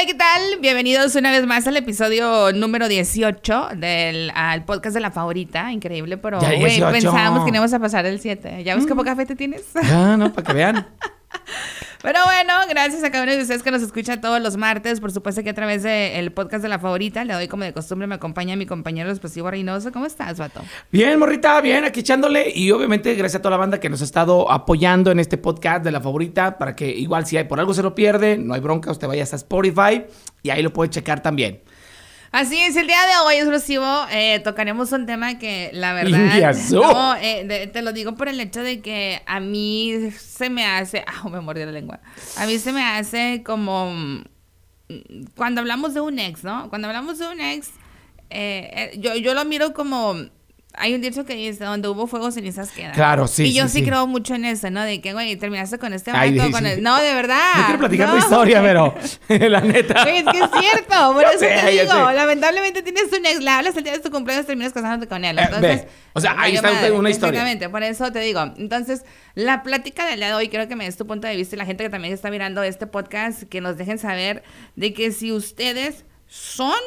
Hola, ¿qué tal? Bienvenidos una vez más al episodio número 18 del al podcast de la favorita. Increíble, pero Ya güey, 18. pensábamos que no íbamos a pasar el 7. ¿Ya ves qué poca fe te tienes? Ah, no, para que vean. Pero bueno, gracias a cada uno de ustedes que nos escucha todos los martes. Por supuesto que a través del podcast de la favorita, le doy como de costumbre, me acompaña mi compañero expresivo Reynoso. ¿Cómo estás, vato? Bien, morrita, bien, aquí echándole. Y obviamente, gracias a toda la banda que nos ha estado apoyando en este podcast de la favorita. Para que igual, si hay por algo se lo pierde, no hay bronca, usted vaya hasta Spotify y ahí lo puede checar también. Así es, el día de hoy, exclusivo, eh, tocaremos un tema que la verdad. No, eh, de- te lo digo por el hecho de que a mí se me hace. Ah, me mordió la lengua. A mí se me hace como. mm, Cuando hablamos de un ex, ¿no? Cuando hablamos de un ex, eh, eh, yo, yo lo miro como. Hay un dicho que dice: donde hubo fuego, cenizas quedan. Claro, sí, Y yo sí, sí, sí. creo mucho en eso, ¿no? De que, güey, terminaste con este sí, con el- No, de verdad. No quiero platicar no. tu historia, pero la neta. Es que es cierto, por eso sé, te digo, lamentablemente tienes un ex, le hablas el día de tu cumpleaños, terminas casándote con él. Eh, Entonces, ve, o sea, ahí está madre, una historia. Exactamente, por eso te digo. Entonces, la plática del día de hoy, creo que me des tu punto de vista y la gente que también está mirando este podcast, que nos dejen saber de que si ustedes son,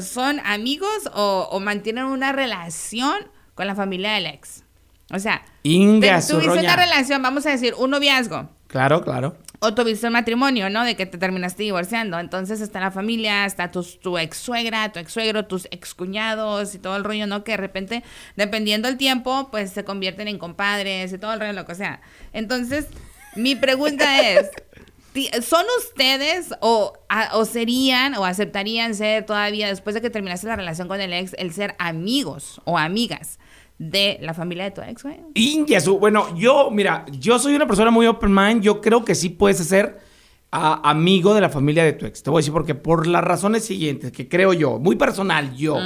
son amigos o, o mantienen una relación con la familia del ex. O sea, Inga, te- tuviste una relación, vamos a decir, un noviazgo Claro, claro. o tuviste un matrimonio, ¿no? De que te terminaste divorciando. Entonces está la familia, está tu, tu ex suegra, tu ex suegro, tus ex cuñados y todo el rollo, ¿no? Que de repente, dependiendo el tiempo, pues se convierten en compadres y todo el rollo, lo que sea. Entonces, mi pregunta es. ¿Son ustedes o, a- o serían o aceptarían ser todavía, después de que terminaste la relación con el ex, el ser amigos o amigas de la familia de tu ex, güey? Inga, su- Bueno, yo, mira, yo soy una persona muy open mind. Yo creo que sí puedes ser amigo de la familia de tu ex. Te voy a decir porque por las razones siguientes que creo yo, muy personal, yo.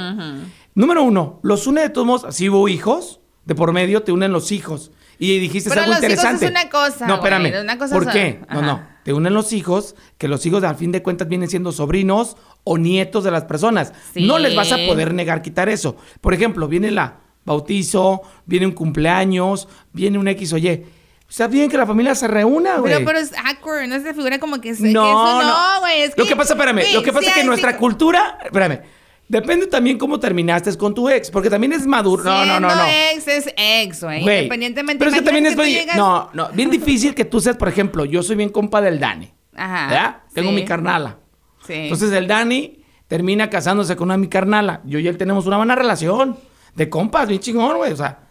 Número uno, los une de todos modos. Si hubo hijos, de por medio te unen los hijos. Y dijiste Pero algo los hijos interesante. es una cosa, No, espérame. una cosa ¿Por son- qué? No, no. Te unen los hijos, que los hijos al fin de cuentas vienen siendo sobrinos o nietos de las personas. Sí. No les vas a poder negar quitar eso. Por ejemplo, viene la bautizo, viene un cumpleaños, viene un X o Y. Está bien que la familia se reúna, güey. Pero, pero es awkward, no se figura como que, se- No, que eso no. no, güey. es Lo que pasa, espérame, güey, lo que pasa sí es que nuestra sí- cultura, espérame, depende también cómo terminaste con tu ex, porque también es maduro. No, no, no, no. ex es ex, güey. Independientemente. Pero es que también es llegas- no, no, bien difícil que tú seas, por ejemplo, yo soy bien compa del Dani, Ajá. ¿verdad? Tengo mi carnala. Sí. Entonces el Dani termina casándose con una de mi carnala. Yo y él tenemos una buena relación de compas, bien chingón, güey. O sea,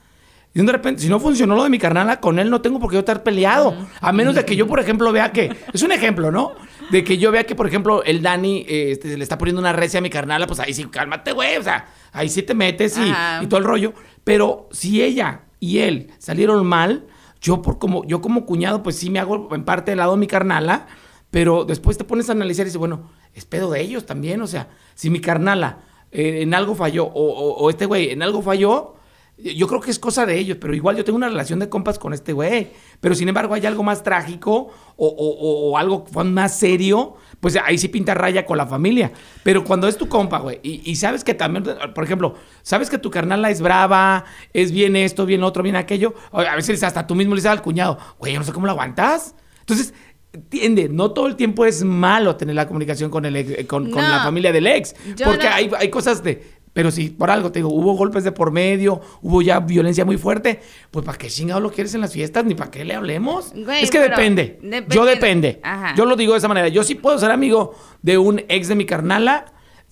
y de repente, si no funcionó lo de mi carnala, con él no tengo por qué yo estar peleado. A menos de que yo, por ejemplo, vea que. Es un ejemplo, ¿no? De que yo vea que, por ejemplo, el Dani eh, este, le está poniendo una recia a mi carnala, pues ahí sí, cálmate, güey. O sea, ahí sí te metes y, y todo el rollo. Pero si ella y él salieron mal, yo por como, yo como cuñado, pues sí me hago en parte del lado de mi carnala. Pero después te pones a analizar y dices, bueno, es pedo de ellos también. O sea, si mi carnala eh, en algo falló, o, o- o este güey en algo falló, yo creo que es cosa de ellos. Pero igual yo tengo una relación de compas con este güey. Pero sin embargo, hay algo más trágico o, o- o- algo más serio, pues ahí sí pinta raya con la familia. Pero cuando es tu compa, güey, y, y sabes que también, por ejemplo, sabes que tu carnala es brava, es bien esto, bien otro, bien aquello, a veces hasta tú mismo le dices al cuñado, güey, yo no sé cómo lo aguantas. Entonces, entiende, no todo el tiempo es malo tener la comunicación con, el ex- con, con No. la familia del ex. Porque no- hay, hay cosas de. Pero si por algo te digo, hubo golpes de por medio, hubo ya violencia muy fuerte, pues ¿para qué chingado lo quieres en las fiestas? Ni para qué le hablemos. Güey, es que depende- Yo depende. Ajá. Yo lo digo de esa manera. Yo sí puedo ser amigo de un ex de mi carnala,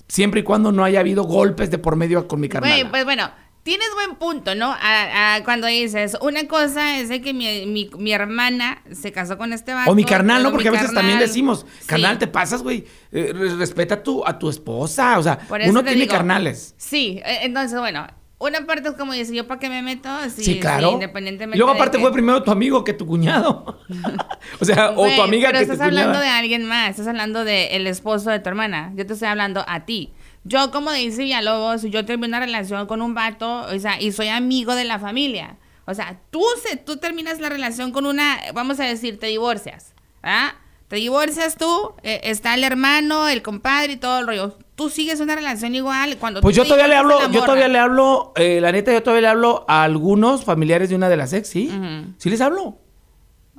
siempre y cuando no haya habido golpes de por medio con mi carnala. Güey, pues bueno, tienes buen punto, ¿no? A- a- cuando dices, una cosa es de que mi, mi, mi hermana se casó con este vato. O mi carnal, ¿no? Porque a veces también carnal. decimos, Sí. carnal, te pasas, güey. Eh, re- respeta a tu, a tu esposa. O sea, uno tiene digo, carnales. Sí, eh, entonces, bueno, una parte es como dice, ¿yo para qué me meto? Sí, Sí, claro. independientemente y luego de aparte que- fue primero tu amigo que tu cuñado. o sea, o tu amiga pero que tu estás hablando cuñada. de alguien más, estás hablando del esposo de tu hermana. Yo te estoy hablando a ti. Yo, como dice Villalobos, yo terminé una relación con un vato, o sea, y soy amigo de la familia. O sea, tú, se, tú terminas la relación con una, vamos a decir, te divorcias. ¿Ah? Te divorcias tú, eh, está el hermano, el compadre y todo el rollo. Tú sigues una relación igual cuando Pues tú yo todavía le hablo, yo todavía le hablo, eh, la neta, yo todavía le hablo a algunos familiares de una de las ex, ¿sí? Sí les hablo.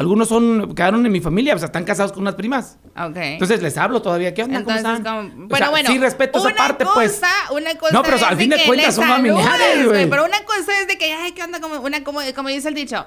Algunos son, quedaron en mi familia, o sea, están casados con unas primas. Ok. Entonces les hablo todavía. ¿Qué onda? Entonces, ¿Cómo están? como- O bueno, sea, bueno. Sí, respeto esa parte, cosa, pues. Una cosa No, pero es al fin de que cuentas son familiares, güey. Pero una cosa es de que, ay, ¿qué onda? Como, una, como, como dice el dicho,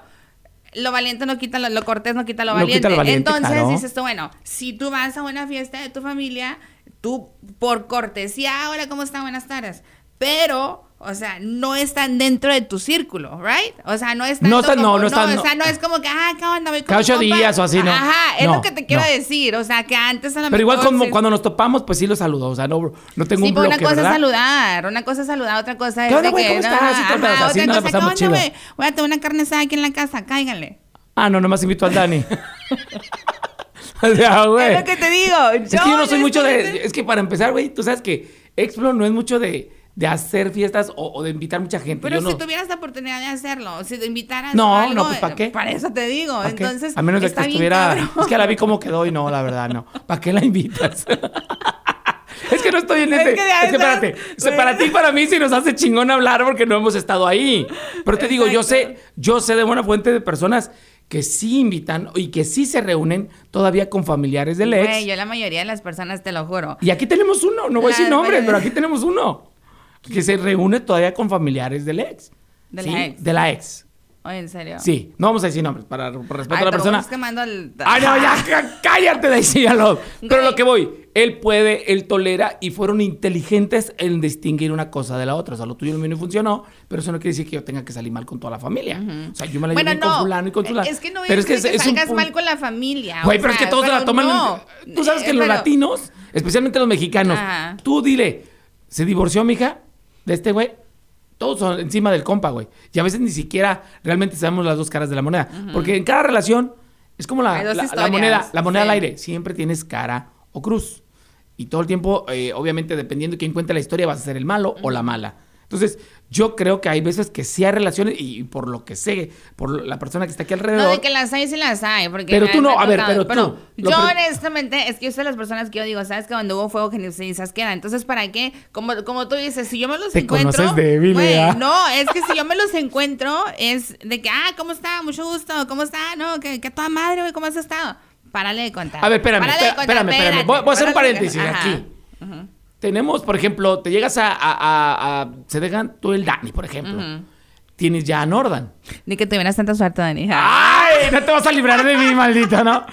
lo valiente no quita lo, lo cortés, no quita lo No valiente. quita lo valiente, Entonces claro. dices tú, bueno, si tú vas a una fiesta de tu familia, tú por cortesía, hola, ¿cómo está? Buenas tardes. Pero, o sea, no están dentro de tu círculo, ¿right? O sea, no están. No están- no, no están- O sea, no es como que, ah, ¿qué onda? Voy con compa. días o así, ¿no? Ajá, es No, lo que te quiero decir. O sea, que antes a lo Pero igual como sí- cuando nos topamos, pues sí los saludo. O sea, no, no tengo Sí, un bloque, una cosa ¿verdad? es saludar, una cosa es saludar, otra cosa es ¿Qué onda, güey? ¿Cómo estás? Ajá, sí otra la cosa, pasamos ¿qué onda, chido. Voy a tener una carne asada aquí en la casa, cáiganle. Ah, no, nomás invito al Dani. o sea, güey. Es lo que te digo. Es que yo no soy mucho honestamente- de. Es que para empezar, güey, tú sabes que Explo no es mucho de, de hacer fiestas o, o de invitar mucha gente. Pero yo si no. tuvieras la oportunidad de hacerlo, si te invitaras No, algo, no, pues, ¿para qué? Para eso te digo. Entonces, a menos de que bien estuviera. Es que la vi como quedó y no, la verdad, no. ¿Para qué la invitas? es que no estoy en Es ese. que Es que, espérate. para ti y para mí sí nos hace chingón hablar porque no hemos estado ahí. Pero te digo, yo sé, Exacto. yo sé de buena fuente de personas que sí invitan y que sí se reúnen todavía con familiares del ex. Güey, yo la mayoría de las personas te lo juro. Y aquí tenemos uno, no voy a decir nombres, pero aquí tenemos uno. Que se reúne todavía con familiares del ex. De ¿Sí? la ex. De la ex. Oye, en serio. Sí, no vamos a decir nombres para por respeto Ay, a la pero persona. vamos quemando el... Ah, no, ya, cá- cállate, decíalo. Pero Güey. lo que voy, él puede, él tolera y fueron inteligentes en distinguir una cosa de la otra. O sea, lo tuyo y lo mío no funcionó, pero eso no quiere decir que yo tenga que salir mal con toda la familia. O sea, yo me la llevo Bueno, con no. fulano y con fulano. Es que no pero decir que, un salgas punto- mal con la familia. Güey, pero es que todos se la pero toman. no. Tú sabes que Eh, los pero- latinos, especialmente los mexicanos, Ajá. tú dile, ¿se divorció mi hija de este güey? Todos son encima del compa, güey. Y a veces ni siquiera realmente sabemos las dos caras de la moneda. Porque en cada relación es como la, la- moneda, la moneda sí. al aire. Siempre tienes cara o cruz. Y todo el tiempo, eh, obviamente, dependiendo de quién cuente la historia, vas a ser el malo o la mala. Entonces, yo creo que hay veces que sí hay relaciones, y por lo que sé, por la persona que está aquí alrededor. No, de que las hay, sí las hay. Porque Pero tú no, a ver, tocado. pero tú, yo, honestamente, es que yo soy de las personas que yo digo, ¿sabes? Que cuando hubo fuego, cenizas queda. Entonces, ¿para qué? Como, como tú dices, si yo me los Te encuentro. conoces débil, ¿verdad? No, es que si yo me los encuentro, es de que, ah, ¿cómo está? Mucho gusto. ¿Cómo está? No, que, que toda madre, güey, ¿cómo has estado? Párale de contar. A ver, espérame, espérame, espérame, Voy, voy a hacer un paréntesis Ajá. aquí. Tenemos, por ejemplo, te llegas a, a- a- a- se dejan tú el Dani, por ejemplo. Tienes ya a Nordan. Ni que tuvieras tanta suerte, Dani. ¡Ay! No te vas a librar de mí, maldito, ¿no?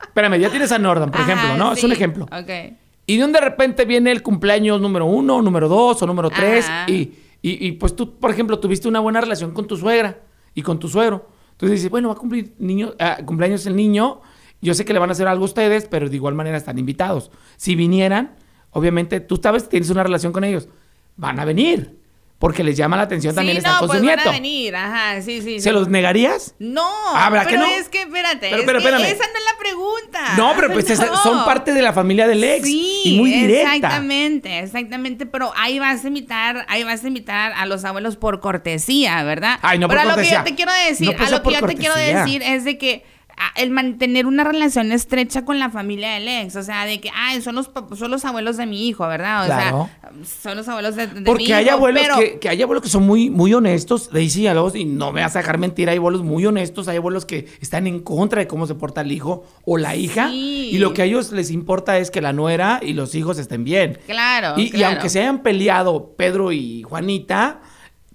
Espérame, ya tienes a Nordan, por Ajá, ejemplo, ¿no? Es un sí. ejemplo. Ok. Y de un de repente viene el cumpleaños número uno, número dos o número tres. Y- y, pues tú, por ejemplo, tuviste una buena relación con tu suegra y con tu suegro. Entonces dices, bueno, va a cumplir niño, ah, cumpleaños el niño. Yo sé que le van a hacer algo a ustedes, pero de igual manera están invitados. Si vinieran, obviamente, tú sabes, tienes una relación con ellos. Van a venir. Porque les llama la atención también sí, estar no, con pues su van nieto. a venir, ajá, sí, sí. ¿Se sí. los negarías? No, Ah, ¿verdad que pero no? es que espérate, Pero, es pero, que espérame. esa no es la pregunta. No, pero pues No. son parte de la familia del ex. Sí, y muy directa. exactamente, exactamente, pero ahí vas a invitar, ahí vas a invitar a los abuelos por cortesía, ¿verdad? Ay, no por pero a lo que cortesía. yo te quiero decir, No puede a lo que yo te quiero cortesía. decir es de que el mantener una relación estrecha con la familia del ex, o sea, de que, ay, son los, son los abuelos de mi hijo, ¿verdad? O Claro. sea, son los abuelos de, de mi Porque hijo, hay abuelos pero- que, que hay abuelos que son muy, muy honestos, Daisy, a los- y no me vas a dejar mentir, hay abuelos muy honestos, hay abuelos que están en contra de cómo se porta el hijo o la hija, Sí. y lo que a ellos les importa es que la nuera y los hijos estén bien. Claro, Y, aunque se hayan peleado Pedro y Juanita,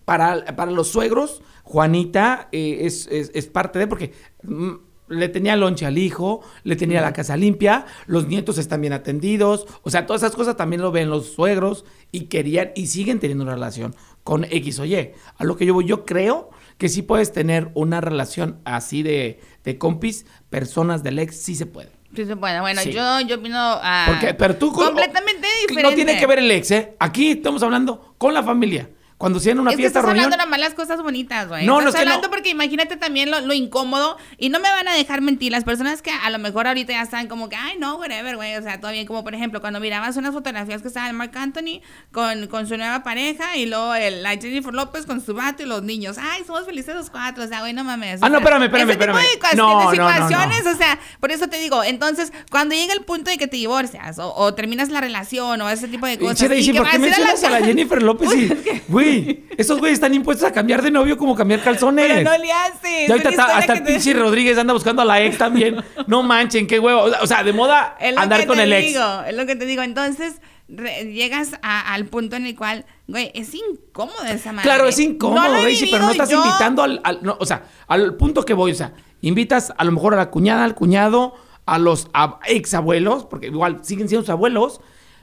para, para los suegros, Juanita eh, es, es- es parte de, porque mm, le tenía lonche al hijo, le tenía la casa limpia, los nietos están bien atendidos, o sea, todas esas cosas también lo ven los suegros y querían y siguen teniendo una relación con X o Y. A lo que yo voy, yo creo que sí puedes tener una relación así de, de compis, personas del ex, sí se puede. Sí se puede. Bueno, Sí. yo, yo opino ah, Porque, pero tú con- completamente diferente. No tiene que ver el ex, ¿eh? Aquí estamos hablando con la familia. Cuando en una es que fiesta, estás reunión. hablando las cosas bonitas, güey. No, estás no, es que no. hablando porque imagínate también lo, lo incómodo y no me van a dejar mentir. Las personas que a lo mejor ahorita ya están como que, ay, no, whatever, güey. O sea, todo bien. Como por ejemplo, cuando mirabas unas fotografías que estaba el Mark Anthony con, con su nueva pareja y luego el, la Jennifer López con su vato y los niños. Ay, somos felices los cuatro. O sea, güey, no mames. Ah, no, espérame, espérame, ese tipo espérame. de No, de no, situaciones, o sea, por eso te digo, entonces, cuando llega el punto de que te divorcias o, o terminas la relación o ese tipo de cosas. Che, Daisy, y que ¿por qué vas a mencionas a la Jennifer López? Y- que- Güey, güey. Esos güeyes están impuestos a cambiar de novio como cambiar calzones. Pero no le haces. Y ahorita está- hasta el te- pinche Rodríguez anda buscando a la ex también. No manchen, qué huevo. O sea, de moda andar con el ex. es lo que te digo. Entonces, re- llegas a- al punto en el cual, güey, es incómodo esa madre. Claro, es No incómodo, Daisy, pero no estás yo. invitando al, al- no, o sea, al punto que voy, o sea, invitas a lo mejor a la cuñada, al cuñado, a los ab- exabuelos, porque igual siguen siendo sus abuelos,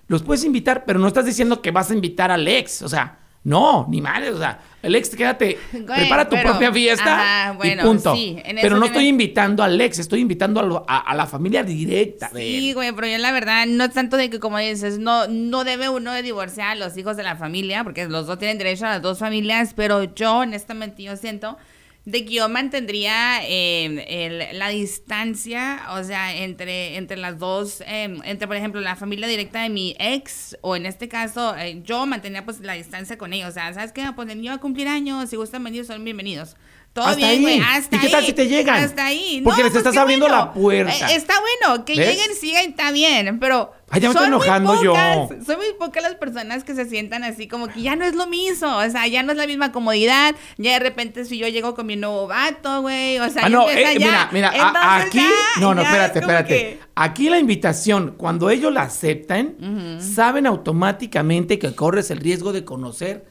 los puedes invitar, pero no estás diciendo que vas a invitar al ex, o sea, no, ni madre, o sea, el ex, quédate, prepara tu pero- propia fiesta ajá, bueno, y punto. sí, pero no estoy invitando al ex, estoy invitando a, lo- a- a la familia directa Sí, güey, pero yo la verdad no es tanto de que como dices, no, no debe uno de divorciar a los hijos de la familia, porque los dos tienen derecho a las dos familias, pero yo honestamente yo siento de que yo mantendría eh, el- la distancia, o sea, entre, entre las dos, eh, entre por ejemplo la familia directa de mi ex, o en este caso eh, yo mantendría pues la distancia con ellos, o sea, ¿sabes qué? Pues el a cumplir años, si gustan venir son bienvenidos. Todo Hasta bien, güey, hasta ¿Y qué tal si te llegan? Hasta ahí. Porque les pues estás abriendo bueno. la puerta. Eh, está bueno, que ¿Ves? lleguen, sigan, está bien, pero. Ay, ya me estoy enojando yo. Son muy pocas las personas que se sientan así, como que ya no es lo mismo, o sea, ya no es la misma comodidad. Ya de repente, si yo llego con mi nuevo vato, güey, o sea, Ah, no, eh, ya. mira, mira, a- aquí, ya- no, no, espérate, es espérate. que- Aquí la invitación, cuando ellos la aceptan, saben automáticamente que corres el riesgo de conocer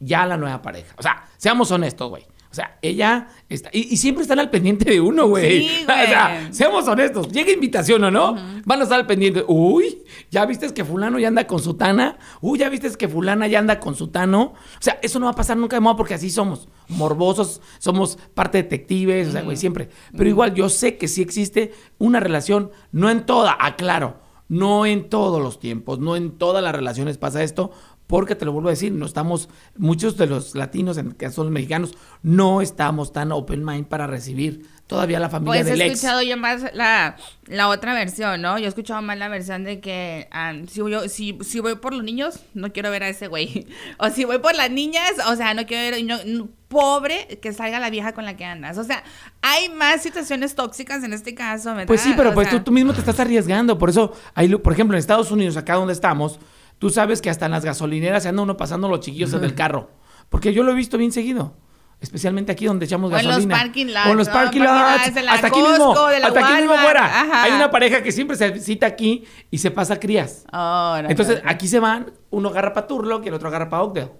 ya la nueva pareja. O sea, seamos honestos, güey. O sea, ella está. Y, y siempre están al pendiente de uno, güey. Sí, o sea, seamos honestos. Llega invitación o no, van a estar al pendiente. Uy, ya viste que Fulano ya anda con su Tana. Uy, ya viste que Fulana ya anda con su Tano. O sea, eso no va a pasar nunca de moda porque así somos. Morbosos, somos parte detectives, o sea, güey, siempre. Pero igual yo sé que sí existe una relación, no en toda, aclaro, no en todos los tiempos, no en todas las relaciones pasa esto, porque te lo vuelvo a decir, no estamos, muchos de los latinos, en el caso de los mexicanos, no estamos tan open mind para recibir todavía la familia Pues he del ex. escuchado yo más la, la otra versión, ¿no? Yo he escuchado más la versión de que ah, si, yo, si, si voy por los niños, no quiero ver a ese güey. O si voy por las niñas, o sea, no quiero ver, no- no- pobre que salga la vieja con la que andas. O sea, hay más situaciones tóxicas en este caso, ¿verdad? Pues sí, pero O pues sea, tú, tú mismo te estás arriesgando. Por eso, hay, por ejemplo, en Estados Unidos, acá donde estamos, tú sabes que hasta en las gasolineras se anda uno pasando los chiquillos en el carro. Porque yo lo he visto bien seguido. Especialmente aquí donde echamos O en los gasolina. parking lots, O en los ¿no? parking Parking lots. lots de la hasta aquí mismo. Costco, de la hasta aquí mismo fuera. Ajá. Hay una pareja que siempre se cita aquí y se pasa crías. Oh, no, Entonces, no. aquí se van, uno agarra para Turlock y el otro agarra para Oakdale.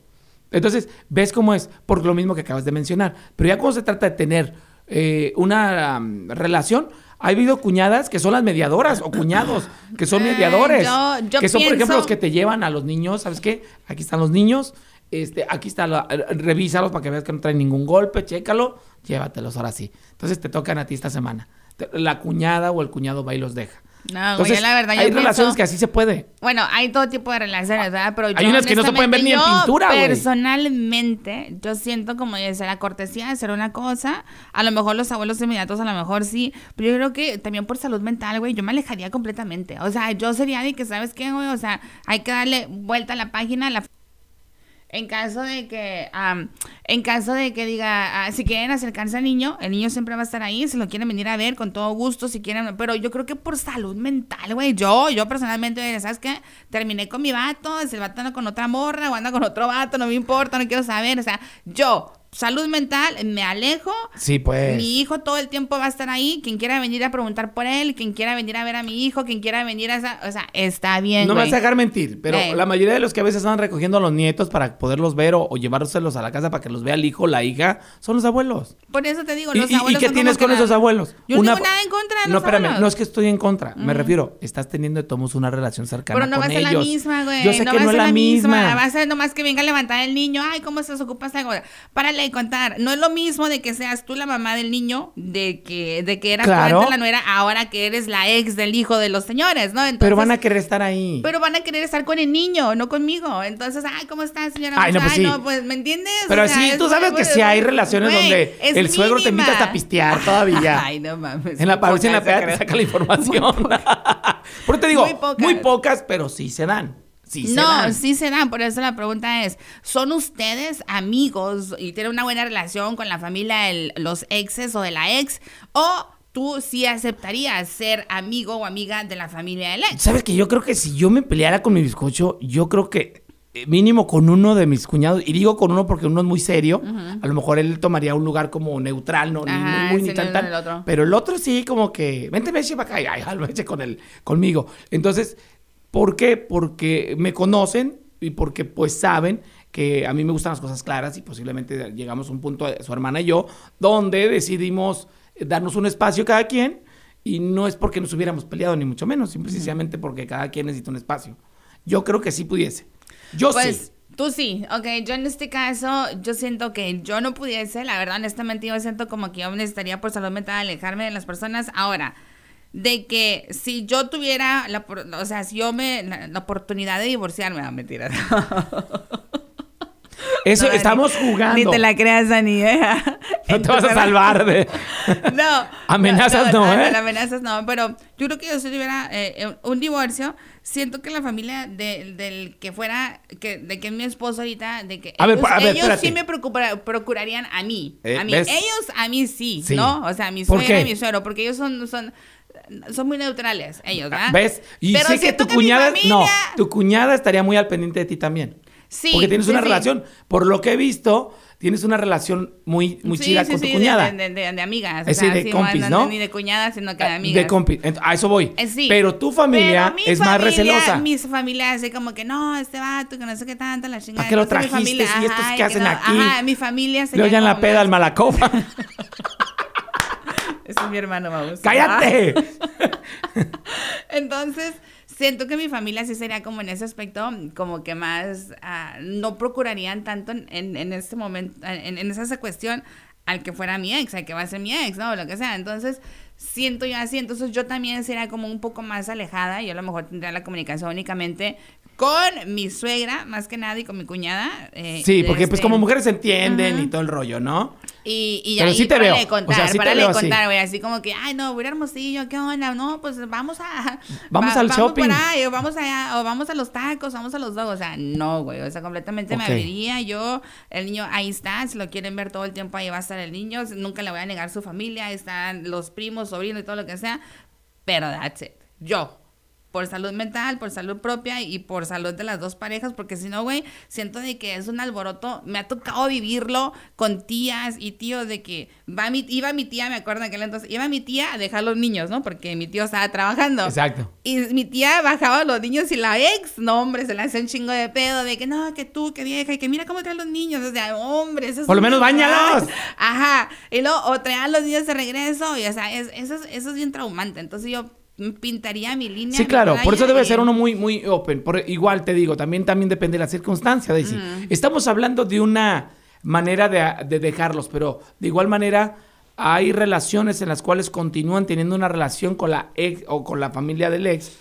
Entonces, ves cómo es, por lo mismo que acabas de mencionar. Pero ya cuando se trata de tener eh, una um, relación, ha habido cuñadas que son las mediadoras o cuñados que son Ay, mediadores. yo- yo que son, por ejemplo, los que te llevan a los niños. ¿Sabes qué? Aquí están los niños. Este, aquí está, la, eh, revísalos para que veas que no traen ningún golpe, chécalo, llévatelos ahora sí. Entonces te tocan a ti esta semana. La cuñada o el cuñado va y los deja. No, güey, Entonces, la verdad, yo hay pienso- relaciones que así se puede. Bueno, hay todo tipo de relaciones, ¿verdad? Pero Hay yo, unas que no se pueden ver ni en pintura, güey. Personalmente, yo siento como dice, la cortesía de ser una cosa. A lo mejor los abuelos inmediatos, a lo mejor sí. Pero yo creo que también por salud mental, güey, yo me alejaría completamente. O sea, yo sería de que, ¿sabes qué, güey? O sea, hay que darle vuelta a la página, la en caso de que, am, en caso de que diga, ah, si quieren acercarse al niño, el niño siempre va a estar ahí, si lo quieren venir a ver con todo gusto, si quieren, pero yo creo que por salud mental, güey, yo, yo personalmente, ¿sabes qué? Terminé con mi vato, si el vato anda con otra morra o anda con otro vato, no me importa, no quiero saber, o sea, yo, salud mental, me alejo, Sí, pues. mi hijo todo el tiempo va a estar ahí. Quien quiera venir a preguntar por él, quien quiera venir a ver a mi hijo, quien quiera venir a esa. O sea, está bien. No me vas a dejar mentir, pero Ey. la mayoría de los que a veces andan recogiendo a los nietos para poderlos ver o, o llevárselos a la casa para que los vea el hijo o la hija son los abuelos. Por eso te digo, ¿Y, los y- y abuelos qué son tienes con que esos abuelos? Yo no tengo nada en contra de No, los espérame, abuelos. no es que estoy en contra. Me refiero, estás teniendo tomos una relación cercana Pero no va a ser la misma, güey. Yo sé no que va no a es ser la misma. Va a ser nomás que venga a levantar el niño. Ay, ¿cómo se ocupa esta cosa? De contar. No es lo mismo de que seas tú la mamá del niño, de que, de que eras Claro. la nuera, ahora que eres la ex del hijo de los señores, ¿no? Entonces, Pero van a querer estar ahí. pero van a querer estar con el niño, no conmigo. Entonces, ay, ¿cómo estás, señora? Ay, no, pues sí. pues, ¿me entiendes? Pero O sea, sí, es- tú sabes que es- sí hay relaciones donde el suegro te invita hasta a pistear todavía. Ay, no mames. En la parucia en la peda te saca la información. Por eso te digo, Muy pocas. muy pocas, pero sí se dan. Sí se no, dan. sí se dan, por eso la pregunta es, ¿son ustedes amigos y tienen una buena relación con la familia de los exes o de la ex? ¿O tú sí aceptarías ser amigo o amiga de la familia del ex? ¿Sabes que Yo creo que si yo me peleara con mi bizcocho, yo creo que eh, mínimo con uno de mis cuñados, y digo con uno porque uno es muy serio, a lo mejor él tomaría un lugar como neutral, no, ni Ajá, muy, ni tan, tan, pero el otro sí como que, vente, vente para acá, y ay, lo eche con él, conmigo. Entonces, ¿por qué? Porque me conocen y porque pues saben que a mí me gustan las cosas claras y posiblemente llegamos a un punto, su hermana y yo, donde decidimos eh, darnos un espacio cada quien y no es porque nos hubiéramos peleado ni mucho menos, simplemente porque cada quien necesita un espacio. Yo creo que sí pudiese. Yo Pues sí. tú sí, ok. Yo en este caso, yo siento que yo no pudiese, la verdad, honestamente, yo siento como que yo necesitaría por salud mental alejarme de las personas. Ahora, de que si yo tuviera, la, o sea, si yo me, la, la oportunidad de divorciarme, no, mentira. Eso, No, estamos ni- jugando. Ni te la creas, Dani. ¿eh? No te vas a salvar de... No. Amenazas no, ¿eh? Amenazas no, pero yo creo que yo si tuviera eh, un divorcio, siento que la familia de- del que fuera, que, de que es mi esposo ahorita, de que A ver, ellos, a ver, ellos sí me procura- procurarían a mí, Eh, a mí. ¿ves? Ellos a mí sí. ¿no? O sea, mi ¿Por suegra y mi suegro, porque ellos son, son, son muy neutrales, ellos, ¿verdad? ¿Ves? Y Pero sé que tu mi cuñada... No, familia- tu cuñada estaría muy al pendiente de ti también. Sí, Porque tienes sí, una sí. relación, por lo que he visto, tienes una relación muy, muy Sí, chida con tu de- cuñada. De, de- de amigas. Es decir, de sí, compis, ¿no? Ni de cuñadas, sino que de Ah, amigas. De compi. Ent- A eso voy. Eh, sí. Pero tu familia Pero es más familia- recelosa. Mi familia así como que no, este vato, que no sé qué tanto, la chingada. ¿Para qué lo trajiste si estos ajá, qué y hacen no- aquí? Ajá, mi familia se Le oyen la peda al malacopa. Mi hermano, vamos. ¡Cállate! Entonces, siento que mi familia sí sería como en ese aspecto, como que más, ah, no procurarían tanto en, en, en este momento, en, en esa cuestión al que fuera mi ex, al que va a ser mi ex, ¿no? O lo que sea. Entonces, siento yo así, entonces yo también sería como un poco más alejada, yo a lo mejor tendría la comunicación únicamente con mi suegra, más que nada, y con mi cuñada. eh, Sí, porque pues este, como mujeres se entienden Ajá. y todo el rollo, ¿no? y, y Pero ahí sí te veo. contar, O sea, sí de así. contar, güey, así como que, ay, no, voy a Hermosillo, ¿qué onda? No, pues vamos a... Vamos al shopping. por ahí, o vamos allá, o vamos a los tacos, vamos a los dos, o sea, no, güey, o sea, completamente me abriría yo, el niño ahí está, si lo quieren ver todo el tiempo, ahí va a estar el niño, nunca le voy a negar su familia, ahí están los primos, sobrinos y todo lo que sea, pero that's it, yo, por salud mental, por salud propia y por salud de las dos parejas, porque si no, güey, siento de que es un alboroto. Me ha tocado vivirlo con tías y tíos de que va mi, iba mi tía, me acuerdo en aquel entonces, iba mi tía a dejar los niños, ¿no? Porque mi tío estaba trabajando. Exacto. Y mi tía bajaba a los niños y la ex, no, hombre, se le hacía un chingo de pedo de que no, que tú, que vieja, y que mira cómo traen los niños. O sea, hombre, eso es Por lo menos báñalos. Ajá. Y luego, o traían los niños de regreso, y o sea, es- eso, es, eso es bien traumante. Entonces yo pintaría mi línea. Sí, claro, por eso debe y- ser uno muy, muy open. Por, igual te digo, también, también depende de la circunstancia, Daisy. Estamos hablando de una manera de, de dejarlos, pero de igual manera hay relaciones en las cuales continúan teniendo una relación con la ex o con la familia del ex,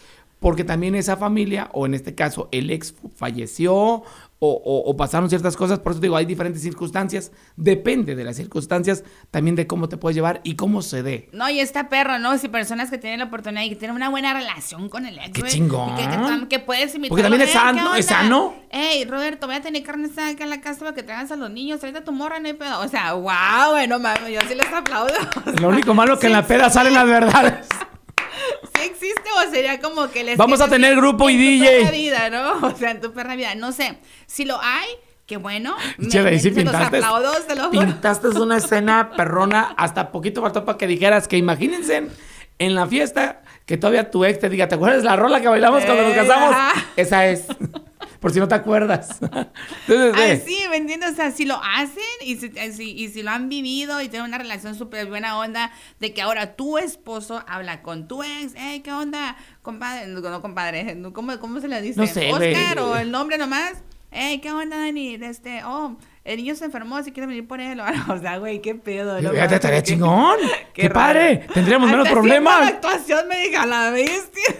porque también esa familia, o en este caso el ex falleció o, o- o pasaron ciertas cosas, por eso digo, hay diferentes circunstancias, depende de las circunstancias, también de cómo te puedes llevar y cómo se dé. No, y está perro, ¿no? Si personas que tienen la oportunidad y que tienen una buena relación con el ex. ¡Qué chingón! Que, que, que puedes invitarlo. Porque también es "Ey, sano- ¿qué es sano. Ey, Roberto, voy a tener carne asada acá en la casa para que traigas a los niños. Tráete a tu morra, no hay pedo. O sea, wow, güey, no mames, yo sí les aplaudo. Lo único malo que en la peda salen las verdades. ¿Sí existe o sería como que les Vamos a tener en- grupo y en tu DJ. perra vida, ¿no? O sea, en tu perra vida. No sé. Si lo hay, qué bueno. Che, Me- Daisy, se los pintaste, aplaudo, se los juro. pintaste una escena perrona, hasta poquito faltó para que dijeras que imagínense en la fiesta que todavía tu ex te diga, ¿te acuerdas la rola que bailamos cuando nos Eh, casamos? ajá. Esa es, por si no te acuerdas. Entonces, Ay, sí, ¿me entiendes? O sea, si lo hacen y si, eh, si- y si lo han vivido y tienen una relación súper buena onda, de que ahora tu esposo habla con tu ex, hey, ¿qué onda? Compadre, no, no, compadre, ¿cómo, cómo se le dice? No sé. Oscar o el nombre nomás. Hey, ¿qué onda, Dani? Este, oh, el niño se enfermó, si quiere venir por él. O sea, güey, qué pedo. fíjate, mames, estaría qué- chingón. Qué, raro. padre. Tendríamos menos Hasta haciendo La problemas. actuación me diga la bestia.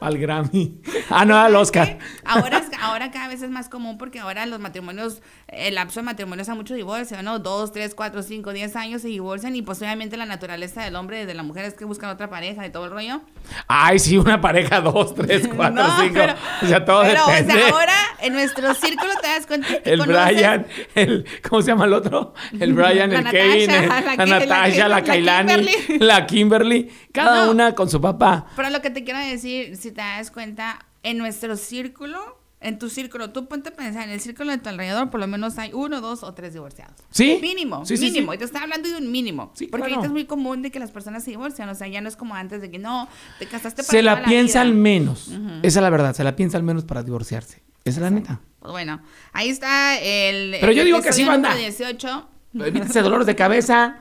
Al Grammy. Ah, no, al Oscar. Ahora, es- ahora cada vez es más común porque ahora los matrimonios, el lapso de matrimonios a mucho divorcio, ¿no? Dos, tres, cuatro, cinco, diez años se divorcian y pues obviamente la naturaleza del hombre y de la mujer es que buscan otra pareja y todo el rollo. Ay, sí, una pareja, dos, tres, cuatro, No, cinco. pero- o sea, todo Pero, depende. o sea, ahora en nuestro círculo te das cuenta que El conoces- Brian, el, ¿cómo se llama el otro? El Brian, La el Kevin, el- la la, Natasha, la, Kailani, la Kimberly, cada No. una con su papá. Pero lo que te quiero decir, si te das cuenta, en nuestro círculo en tu círculo, tú ponte a pensar, en el círculo de tu alrededor por lo menos hay uno, dos o tres divorciados. ¿Sí? Mínimo, Sí, sí, mínimo. sí. Y te estaba hablando de un mínimo. Sí, porque claro. ahorita es muy común de que las personas se divorcian. O sea, ya no es como antes de que no, te casaste para Se la piensa al menos. Esa es la verdad, se la piensa al menos para divorciarse. Esa es la neta. Pues bueno, ahí está el. Pero el yo digo que sí, banda. número 18. Evítense dolores de cabeza.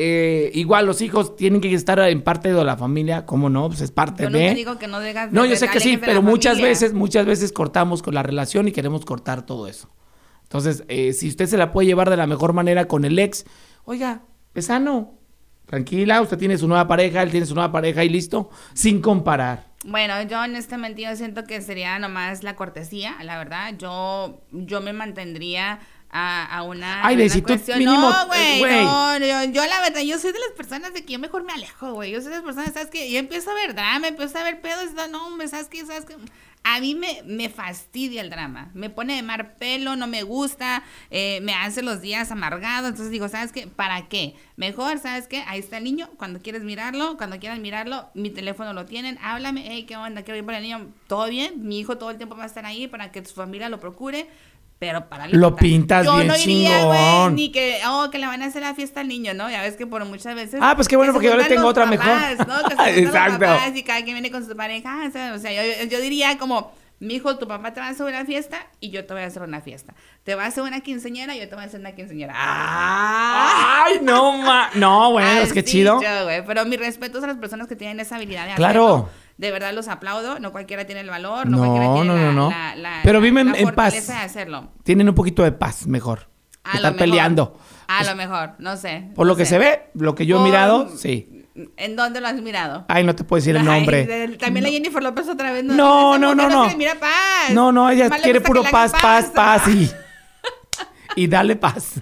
Eh, igual los hijos tienen que estar en parte de la familia, ¿cómo no? Pues es parte Yo de. nunca digo que no digas. No, yo sé que sí, pero muchas familia. veces, muchas veces cortamos con la relación y queremos cortar todo eso. Entonces, eh, si usted se la puede llevar de la mejor manera con el ex, oiga, es sano. Tranquila, usted tiene su nueva pareja, él tiene su nueva pareja y listo, sin comparar. Bueno, yo honestamente yo siento que sería nomás la cortesía, la verdad. Yo, yo me mantendría a, a una. Ay, a de una si tú cuestión- mínimo, No, güey, no, yo, yo la verdad, yo soy de las personas de que yo mejor me alejo, güey. Yo soy de las personas, ¿sabes qué? Yo empiezo a ver drama, empiezo a ver pedos, no, hombre, ¿sabes qué? ¿Sabes qué? A mí me, me fastidia el drama, me pone de mar pelo, no me gusta, eh, me hace los días amargados, entonces digo, ¿sabes qué? ¿Para qué? Mejor, ¿sabes qué? Ahí está el niño, cuando quieres mirarlo, cuando quieras mirarlo, mi teléfono lo tienen, háblame, hey, ¿qué onda? Quiero ir por el niño, todo bien, mi hijo todo el tiempo va a estar ahí para que su familia lo procure, pero para Lo pintas Yo bien no iría, güey, chingón. ni que, oh, que le van a hacer la fiesta al niño, ¿no? Ya ves que por muchas veces... Ah, pues qué bueno, que se porque yo le juntan tengo los otra mejor. ¿no? Que se juntan los Exacto. papás y cada quien viene con su pareja, o sea, o sea, yo, yo diría como, mi hijo, tu papá te va a hacer una fiesta y yo te voy a hacer una fiesta. Te va a hacer una quinceñera y yo te voy a hacer una quinceñera. Ah. Ay, no, ma. No, bueno, es que Así chido. yo, güey, pero mis respetos a las personas que tienen esa habilidad de Claro. hacerlo. De verdad los aplaudo. No cualquiera tiene el valor, no, No, cualquiera tiene no, la, no, no. la- la- Pero viven en paz. fortaleza de hacerlo. Tienen un poquito de paz, mejor. A estar mejor. peleando. A lo mejor, no sé. Por no lo que se ve, lo que yo he mirado, sí. ¿En dónde lo has mirado? Ay, no te puedo decir el nombre. también la Jennifer López otra vez. No, no, no, no. se le mira paz. No, no, ella quiere puro paz, hagan paz, paz y, y dale paz.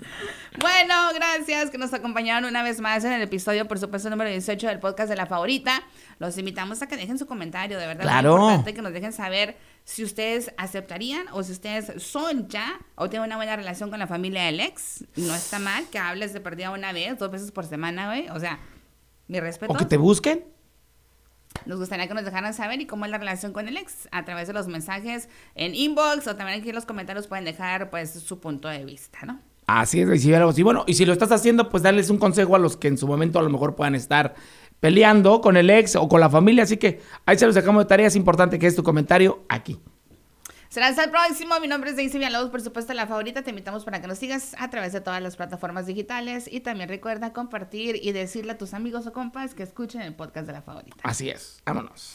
Bueno, gracias que nos acompañaron una vez más en el episodio, por supuesto, número 18 del podcast de La Favorita. Los invitamos a que dejen su comentario, de verdad. Claro. Es importante que nos dejen saber si ustedes aceptarían o si ustedes son ya o tienen una buena relación con la familia del ex. No está mal que hables de perdida una vez, dos veces por semana, güey. O sea, mi respeto. O que te busquen. Nos gustaría que nos dejaran saber y cómo es la relación con el ex a través de los mensajes en inbox o también aquí en los comentarios pueden dejar pues su punto de vista, ¿no? Así es, recibir algo así. Bueno, y si lo estás haciendo, pues darles un consejo a los que en su momento a lo mejor puedan estar peleando con el ex o con la familia. Así que ahí se los dejamos de tarea. Es importante que es tu comentario aquí. Será hasta el próximo. Mi nombre es Daisy Villalobos, por supuesto, la favorita. Te invitamos para que nos sigas a través de todas las plataformas digitales y también recuerda compartir y decirle a tus amigos o compas que escuchen el podcast de la favorita. Así es. Vámonos.